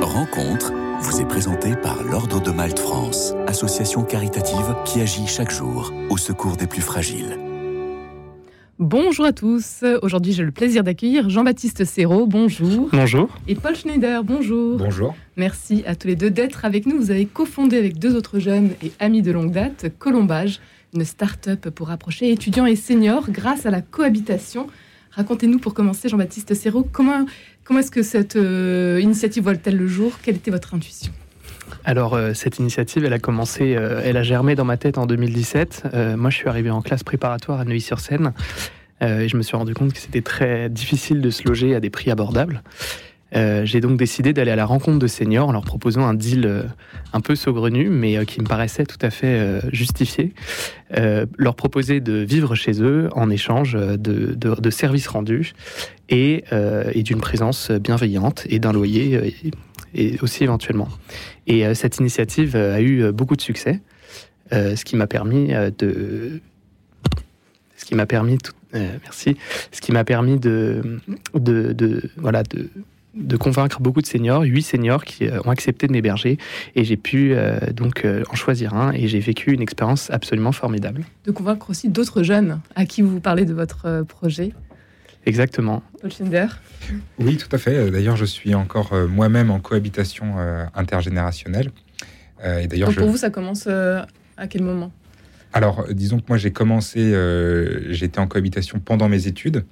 Rencontre vous est présentée par l'Ordre de Malte France, association caritative qui agit chaque jour au secours des plus fragiles. Bonjour à tous. Aujourd'hui, j'ai le plaisir d'accueillir Jean-Baptiste Serrault. Bonjour. Bonjour. Et Paul Schneider. Bonjour. Bonjour. Merci à tous les deux d'être avec nous. Vous avez cofondé avec deux autres jeunes et amis de longue date Colombage, une start-up pour rapprocher étudiants et seniors grâce à la cohabitation. Racontez-nous pour commencer, Jean-Baptiste Serrault, comment, est-ce que cette euh, initiative voit-elle le jour? Quelle était votre intuition? Alors euh, cette initiative, elle a commencé, euh, elle a germé dans ma tête en 2017. moi, je suis arrivé en classe préparatoire à Neuilly-sur-Seine et je me suis rendu compte que c'était très difficile de se loger à des prix abordables. Euh, j'ai donc décidé d'aller à la rencontre de seniors en leur proposant un deal euh, un peu saugrenu, mais euh, qui me paraissait tout à fait justifié. leur proposer de vivre chez eux en échange de, services rendus et, d'une présence bienveillante et d'un loyer et, aussi éventuellement. Et cette initiative a eu beaucoup de succès, ce qui m'a permis de ce qui m'a permis merci ce qui m'a permis de, de, de voilà de de convaincre beaucoup de seniors, huit seniors qui euh, ont accepté de m'héberger et j'ai pu euh, donc euh, en choisir un et j'ai vécu une expérience absolument formidable. De convaincre aussi d'autres jeunes à qui vous parlez de votre projet. Exactement. Paul Schinder. Oui, tout à fait. D'ailleurs, je suis encore moi-même en cohabitation intergénérationnelle. et d'ailleurs, pour vous, ça commence à quel moment? Alors, disons que moi, j'ai commencé, j'étais en cohabitation pendant mes études.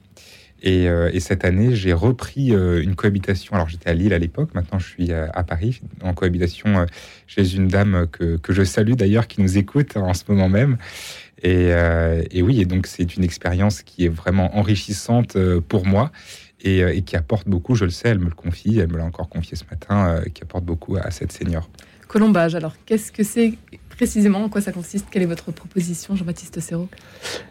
Euh, et, cette année, j'ai repris euh, une cohabitation. Alors, j'étais à Lille à l'époque, maintenant je suis euh, à, Paris, en cohabitation chez une dame que, je salue d'ailleurs, qui nous écoute en ce moment même. Et, oui, et donc c'est une expérience qui est vraiment enrichissante pour moi. Et, et, qui apporte beaucoup, je le sais, elle me le confie, elle me l'a encore confié ce matin, qui apporte beaucoup à cette senior. Colombage, alors qu'est-ce que c'est précisément? En quoi ça consiste? Quelle est votre proposition, Jean-Baptiste Serrault?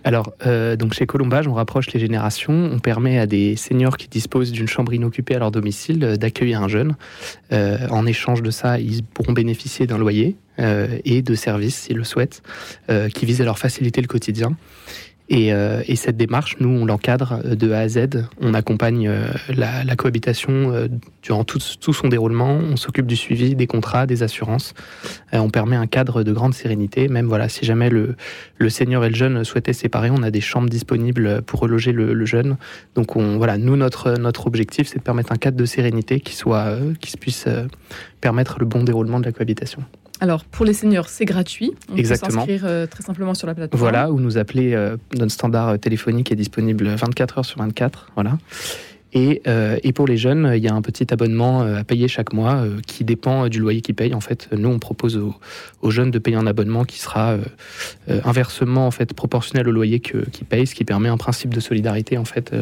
Alors, euh, donc chez Colombage, on rapproche les générations. On permet à des seniors qui disposent d'une chambre inoccupée à leur domicile euh, d'accueillir un jeune. Euh, en échange de ça, ils pourront bénéficier d'un loyer et de services, s'ils le souhaitent, qui visent à leur faciliter le quotidien. Euh, et, cette démarche, nous, on l'encadre de A à Z. On accompagne euh, la, cohabitation euh, durant tout, son déroulement. On s'occupe du suivi des contrats, des assurances. on permet un cadre de grande sérénité. Même voilà, si jamais le, le senior et le jeune souhaitaient séparer, on a des chambres disponibles pour reloger le, jeune. Donc on, voilà, nous, notre, notre objectif, c'est de permettre un cadre de sérénité qui, soit, qui puisse permettre le bon déroulement de la cohabitation. Alors, pour les seniors, c'est gratuit. On Exactement. peut s'inscrire euh, très simplement sur la plateforme. Voilà, ou nous appeler. Euh, notre standard euh, téléphonique est disponible 24 heures sur 24. Voilà. Et, et, pour les jeunes, il y a un petit abonnement à payer chaque mois qui dépend du loyer qu'ils payent. En fait, nous, on propose aux, jeunes de payer un abonnement qui sera inversement en fait proportionnel au loyer qu'ils payent, ce qui permet un principe de solidarité en fait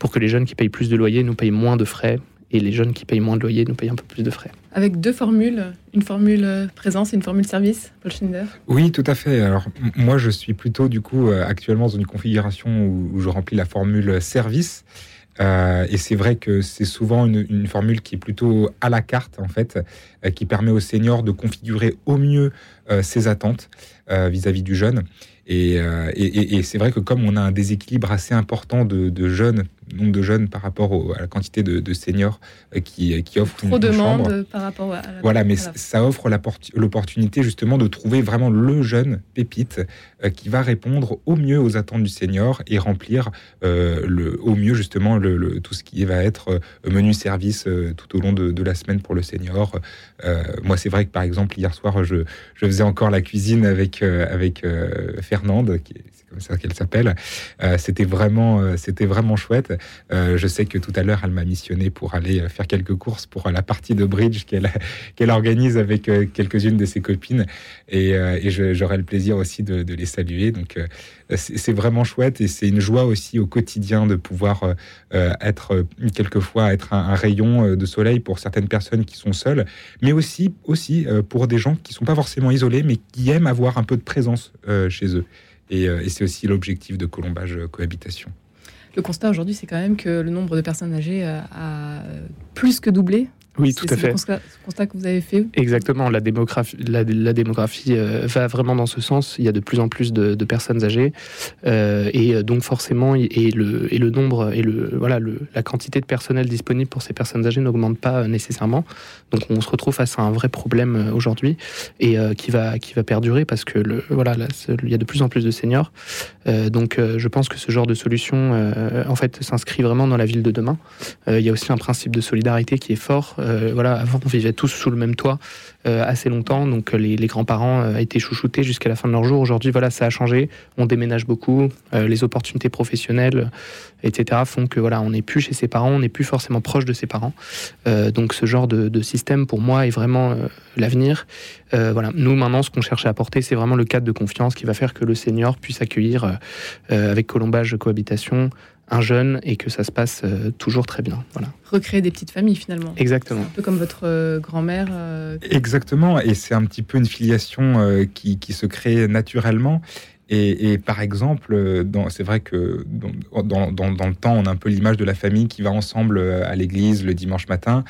pour que les jeunes qui payent plus de loyer nous payent moins de frais et les jeunes qui payent moins de loyer nous payent un peu plus de frais. Avec deux formules, une formule euh, présence et une formule service, Paul Schindler Oui, tout à fait. Alors moi, je suis plutôt du coup euh, actuellement dans une configuration où, je remplis la formule service. Euh, et c'est vrai que c'est souvent une, formule qui est plutôt à la carte, en fait, qui permet aux seniors de configurer au mieux ses attentes vis-à-vis du jeune. Et, et, c'est vrai que comme on a un déséquilibre assez important de, de jeunes nombre de jeunes par rapport à la quantité de, seniors euh, qui, euh, qui offrent Trop une, de chambre. par rapport à Voilà, mais ça offre l'opportunité justement de trouver vraiment le jeune pépite euh, qui va répondre au mieux aux attentes du senior et remplir le, au mieux justement le, tout ce qui va être menu service tout au long de, la semaine pour le senior. moi, c'est vrai que par exemple, hier soir, je, je faisais encore la cuisine avec, avec Fernande, qui est comme ça qu'elle s'appelle. Euh, c'était vraiment, euh, c'était vraiment chouette. Euh, je sais que tout à l'heure, elle m'a missionné pour aller faire quelques courses pour la partie de bridge qu'elle organise avec quelques-unes de ses copines, et, j'aurai le plaisir aussi de, de les saluer. Donc c'est vraiment chouette et c'est une joie aussi au quotidien de pouvoir être quelquefois être un, rayon de soleil pour certaines personnes qui sont seules, mais aussi aussi pour des gens qui sont pas forcément isolés, mais qui aiment avoir un peu de présence chez eux. Euh, et, c'est aussi l'objectif de Colombage euh, Cohabitation. Le constat aujourd'hui, c'est quand même que le nombre de personnes âgées euh, a plus que doublé Oui, tout à fait. C'est le constat, que vous avez fait Exactement. La démographie, la, démographie euh, va vraiment dans ce sens. Il y a de plus en plus de, personnes âgées. Euh, et donc, forcément, et le, et le nombre et le, voilà, le, la quantité de personnel disponible pour ces personnes âgées n'augmente pas nécessairement. Donc, on se retrouve face à un vrai problème aujourd'hui et qui, va, qui va perdurer parce que le, voilà, il y a de plus en plus de seniors. donc, je pense que ce genre de solution, en fait, s'inscrit vraiment dans la ville de demain. il y a aussi un principe de solidarité qui est fort. Euh, voilà, avant, on vivait tous sous le même toit euh, assez longtemps, donc euh, les, grands-parents étaient chouchoutés jusqu'à la fin de leur jour. Aujourd'hui, voilà, ça a changé. On déménage beaucoup. les opportunités professionnelles, etc., font que voilà, on n'est plus chez ses parents, on n'est plus forcément proche de ses parents. donc, ce genre de, système, pour moi, est vraiment l'avenir. voilà, nous maintenant, ce qu'on cherche à apporter, c'est vraiment le cadre de confiance qui va faire que le senior puisse accueillir avec colombage cohabitation un jeune et que ça se passe euh, toujours très bien. Voilà. Recréer des petites familles finalement. Exactement. Un peu comme votre euh, grand-mère. Euh, Exactement, et c'est un petit peu une filiation qui, qui, se crée naturellement. Et, et par exemple, c'est vrai que dans, dans, dans, le temps, on a un peu l'image de la famille qui va ensemble à l'église le dimanche matin.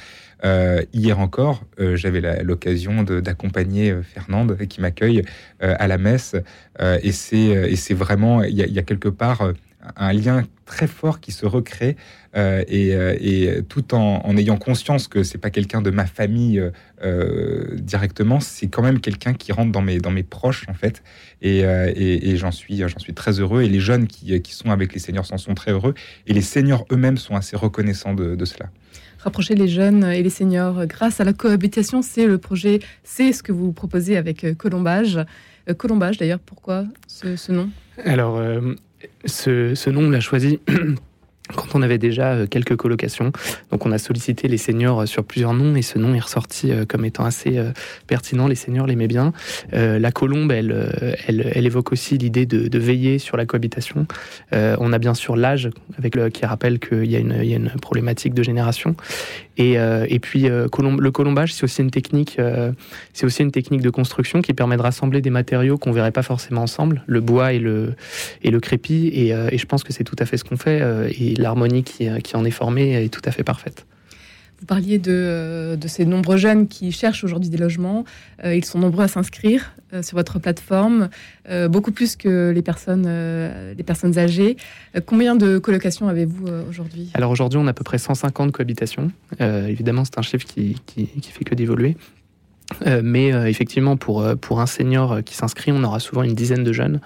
hier encore, j'avais l'occasion d'accompagner Fernande qui m'accueille à la messe. et c'est vraiment, il y, y, a quelque part un lien très fort qui se recrée euh, euh, et, tout en, ayant conscience que c'est pas quelqu'un de ma famille euh, directement, c'est quand même quelqu'un qui rentre dans mes, dans mes proches en fait. Et, j'en suis, j'en suis très heureux. Et les jeunes qui, sont avec les seniors s'en sont très heureux. Et les seniors eux-mêmes sont assez reconnaissants de, cela. Rapprocher les jeunes et les seniors grâce à la cohabitation, c'est le projet, c'est ce que vous proposez avec Colombage. Colombage, d'ailleurs, pourquoi ce, nom? Alors, ce, nom, on l'a choisi quand on avait déjà euh, quelques colocations. Donc on a sollicité les seniors euh, sur plusieurs noms et ce nom est ressorti euh, comme étant assez pertinent. Les seniors l'aimaient bien. la colombe, elle, elle, évoque aussi l'idée de, veiller sur la cohabitation. on a bien sûr l'âge qui rappelle qu'il y, a une, problématique de génération. Et, puis le colombage, c'est aussi une technique, aussi une technique de construction qui permet de rassembler des matériaux qu'on verrait pas forcément ensemble, le bois et le et le crépi. Et, je pense que c'est tout à fait ce qu'on fait. L'harmonie qui, en est formée est tout à fait parfaite. Vous parliez de, euh, ces nombreux jeunes qui cherchent aujourd'hui des logements. Euh, ils sont nombreux à s'inscrire euh, sur votre plateforme, beaucoup plus que les personnes, les personnes âgées. combien de colocations avez-vous aujourd'hui? Alors aujourd'hui, on a à peu près 150 cohabitations. évidemment, c'est un chiffre qui, qui, qui fait que d'évoluer. Euh, mais euh, effectivement, pour, euh, pour un senior qui s'inscrit, on aura souvent une dizaine de jeunes.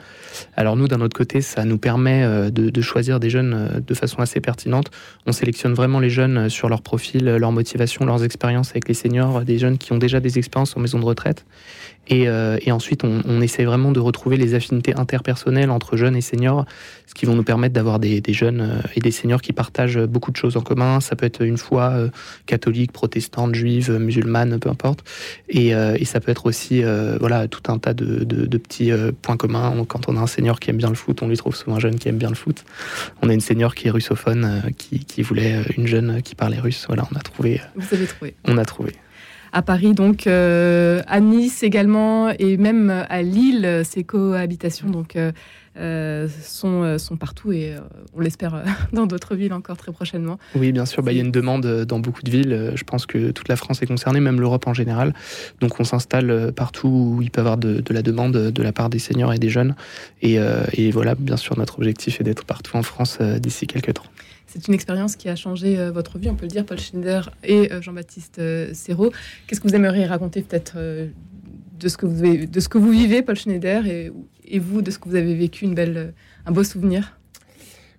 Alors nous, d'un autre côté, ça nous permet de, choisir des jeunes de façon assez pertinente. On sélectionne vraiment les jeunes sur leur profil, leur motivation, leurs expériences avec les seniors, des jeunes qui ont déjà des expériences en maison de retraite. Et, et ensuite, on, on, essaie vraiment de retrouver les affinités interpersonnelles entre jeunes et seniors, ce qui vont nous permettre d'avoir des, des, jeunes et des seniors qui partagent beaucoup de choses en commun. Ça peut être une foi catholique, protestante, juive, musulmane, peu importe. Euh, et, ça peut être aussi euh, voilà, tout un tas de, petits euh, points communs. Quand on a un senior qui aime bien le foot, on lui trouve souvent un jeune qui aime bien le foot. On a une senior qui est russophone, qui, voulait une jeune qui parlait russe. Voilà, on a trouvé. Vous avez trouvé. On a trouvé à Paris, donc à Nice également, et même à Lille, ces cohabitations. Donc euh, sont, euh, sont partout et euh, on l'espère dans d'autres villes encore très prochainement. Oui, bien sûr, bah, il y a une demande dans beaucoup de villes. Je pense que toute la France est concernée, même l'Europe en général. Donc on s'installe partout où il peut y avoir de, la demande de la part des seniors et des jeunes. Et, et voilà, bien sûr, notre objectif est d'être partout en France d'ici quelques temps. C'est une expérience qui a changé votre vie, on peut le dire, Paul Schneider et Jean-Baptiste Serrault. Qu'est-ce que vous aimeriez raconter peut-être de ce que vous, de ce que vous vivez, Paul Schneider, et, et vous, de ce que vous avez vécu, une belle, un beau souvenir?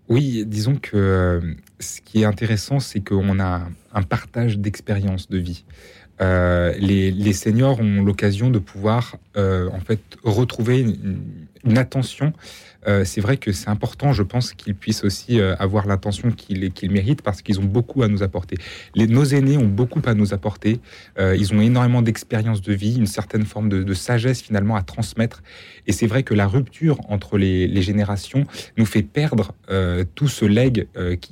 Oui, disons que euh, ce qui est intéressant, c'est qu'on a un partage d'expériences de vie. Euh, les, seniors ont l'occasion de pouvoir euh, en fait retrouver une attention euh, c'est vrai que c'est important, je pense, qu'ils puissent aussi euh, avoir l'intention qu'ils méritent parce qu'ils ont beaucoup à nous apporter. Les, nos aînés ont beaucoup à nous apporter. Euh, ils ont énormément d'expérience de vie, une certaine forme de, sagesse finalement à transmettre. Et c'est vrai que la rupture entre les, générations nous fait perdre tout ce leg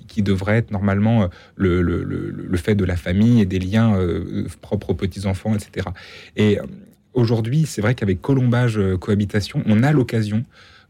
qui, devrait être normalement le, le, fait de la famille et des liens propres aux petits-enfants, etc. Et aujourd'hui, c'est vrai qu'avec Colombage Cohabitation, on a l'occasion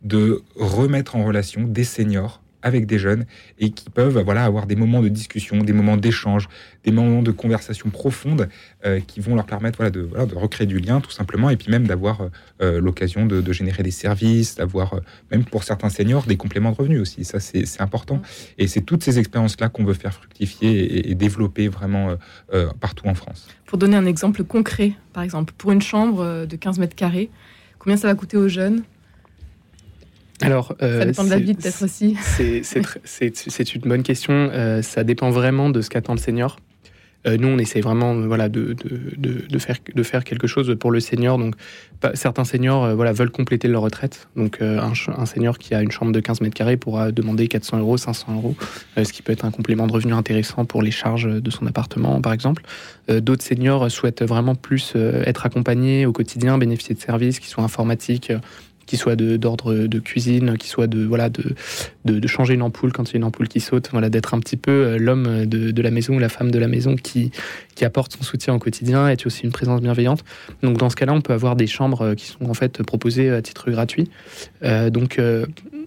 de remettre en relation des seniors avec des jeunes et qui peuvent voilà, avoir des moments de discussion, des moments d'échange, des moments de conversation profonde euh, qui vont leur permettre voilà, de, voilà, de recréer du lien tout simplement et puis même d'avoir euh, l'occasion de, de, générer des services, d'avoir même pour certains seniors des compléments de revenus aussi. Ça, c'est important. Et c'est toutes ces expériences-là qu'on veut faire fructifier et, et développer vraiment partout en France. Pour donner un exemple concret, par exemple, pour une chambre de 15 mètres carrés, combien ça va coûter aux jeunes? Alors, euh, ça dépend de la vie peut-être aussi. C'est une bonne question. Euh, ça dépend vraiment de ce qu'attend le senior. Euh, nous, on essaie vraiment voilà, de, de, de, faire, de faire quelque chose pour le senior. Donc, certains seniors voilà, veulent compléter leur retraite. Donc, un, un, senior qui a une chambre de 15 mètres carrés pourra demander 400 euros, 500 euros, ce qui peut être un complément de revenu intéressant pour les charges de son appartement, par exemple. D'autres seniors souhaitent vraiment plus être accompagnés au quotidien, bénéficier de services qui soient informatiques qui soit d'ordre de, cuisine, qui soit de voilà de, changer une ampoule quand il y a une ampoule qui saute, voilà d'être un petit peu euh, l'homme de, la maison ou la femme de la maison qui apporte son soutien au quotidien, et aussi une présence bienveillante. Donc dans ce cas-là, on peut avoir des chambres euh, qui sont en fait proposées à titre gratuit. Euh, donc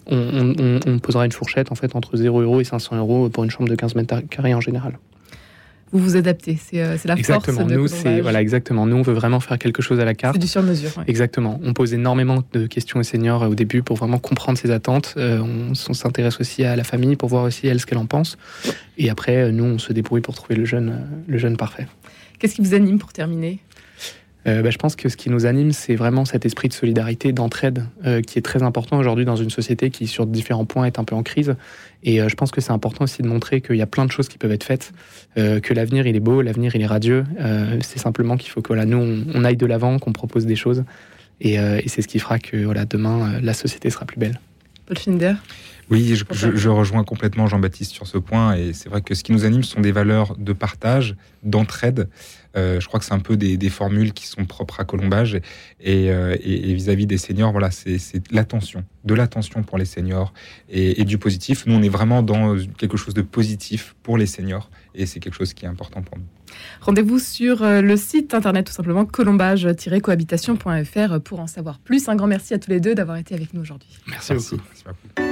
on, on, on, posera une fourchette en fait entre 0 euros et 500 euros pour une chambre de 15 mètres carrés en général vous vous adaptez. C'est euh, la exactement. force de Nous, c'est voilà, exactement. Nous, on veut vraiment faire quelque chose à la carte. C'est du sur-mesure. Exactement. On pose énormément de questions aux seniors euh, au début pour vraiment comprendre ses attentes. Euh, on, s'intéresse aussi à la famille pour voir aussi elle ce qu'elle en pense. Et après, nous, on se débrouille pour trouver le jeune, le jeune parfait. Qu'est-ce qui vous anime pour terminer? Bah, je pense que ce qui nous anime, c'est vraiment cet esprit de solidarité, d'entraide, qui est très important aujourd'hui dans une société qui, sur différents points, est un peu en crise. Et euh, je pense que c'est important aussi de montrer qu'il y a plein de choses qui peuvent être faites, euh, que l'avenir il est beau, l'avenir il est radieux. Euh, c'est simplement qu'il faut que voilà, nous on, aille de l'avant, qu'on propose des choses. Et, et c'est ce qui fera que voilà, demain la société sera plus belle. Paul Finder oui, je, je, je, rejoins complètement Jean-Baptiste sur ce point. Et c'est vrai que ce qui nous anime, ce sont des valeurs de partage, d'entraide. Euh, je crois que c'est un peu des, des, formules qui sont propres à Colombage. Et, euh, et vis-à-vis des seniors, voilà, c'est l'attention, de l'attention pour les seniors et, et, du positif. Nous, on est vraiment dans quelque chose de positif pour les seniors. Et c'est quelque chose qui est important pour nous. Rendez-vous sur euh, le site internet tout simplement colombage-cohabitation.fr pour en savoir plus. Un grand merci à tous les deux d'avoir été avec nous aujourd'hui. Merci, merci beaucoup. Merci beaucoup.